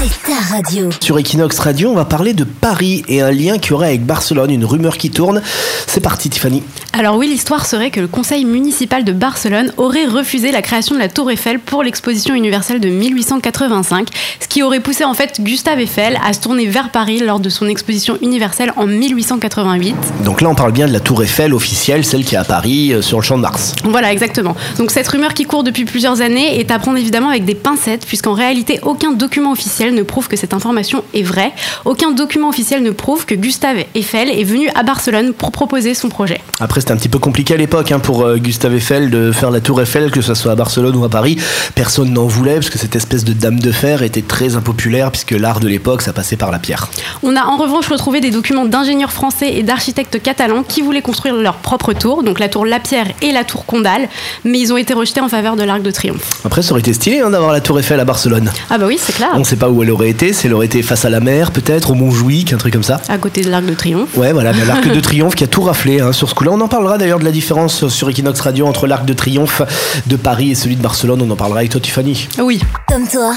c'est ta radio. Sur Equinox Radio, on va parler de Paris et un lien qui aurait avec Barcelone, une rumeur qui tourne. C'est parti Tiffany. Alors oui, l'histoire serait que le conseil municipal de Barcelone aurait refusé la création de la Tour Eiffel pour l'exposition universelle de 1885, ce qui aurait poussé en fait Gustave Eiffel à se tourner vers Paris lors de son exposition universelle en 1888. Donc là, on parle bien de la Tour Eiffel officielle, celle qui est à Paris, euh, sur le champ de Mars. Voilà, exactement. Donc cette rumeur qui court depuis plusieurs années est à prendre évidemment avec des pincettes, puisqu'en réalité, aucun document officiel ne prouve que cette information est vraie. Aucun document officiel ne prouve que Gustave Eiffel est venu à Barcelone pour proposer son projet. Après, c'était un petit peu compliqué à l'époque hein, pour euh, Gustave Eiffel de faire la Tour Eiffel, que ce soit à Barcelone ou à Paris. Personne n'en voulait, parce que cette espèce de dame de fer était très impopulaire, puisque l'art de l'époque, ça passait par la pierre. On a en revanche retrouvé des documents d'ingénieurs français et d'architectes catalans qui voulaient construire leur propre tour, donc la tour Lapierre et la tour Condal, mais ils ont été rejetés en faveur de l'Arc de Triomphe. Après, ça aurait été stylé hein, d'avoir la Tour Eiffel à Barcelone. Ah bah oui, c'est clair. On ne sait pas où elle aurait été, si elle aurait été face à la mer, peut-être, au Montjuic, un truc comme ça. À côté de l'Arc de Triomphe. Ouais, voilà, mais l'Arc de Triomphe qui a tout raflé hein, sur ce coup-là. On en parlera d'ailleurs de la différence sur Equinox Radio entre l'Arc de Triomphe de Paris et celui de Barcelone. On en parlera avec toi, Tiffany. Oui. Comme toi,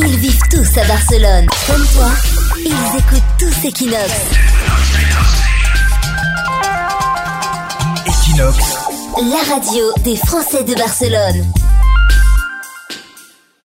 ils vivent tous à Barcelone. Comme toi, ils écoutent tous Equinox. Equinox, La radio des Français de Barcelone.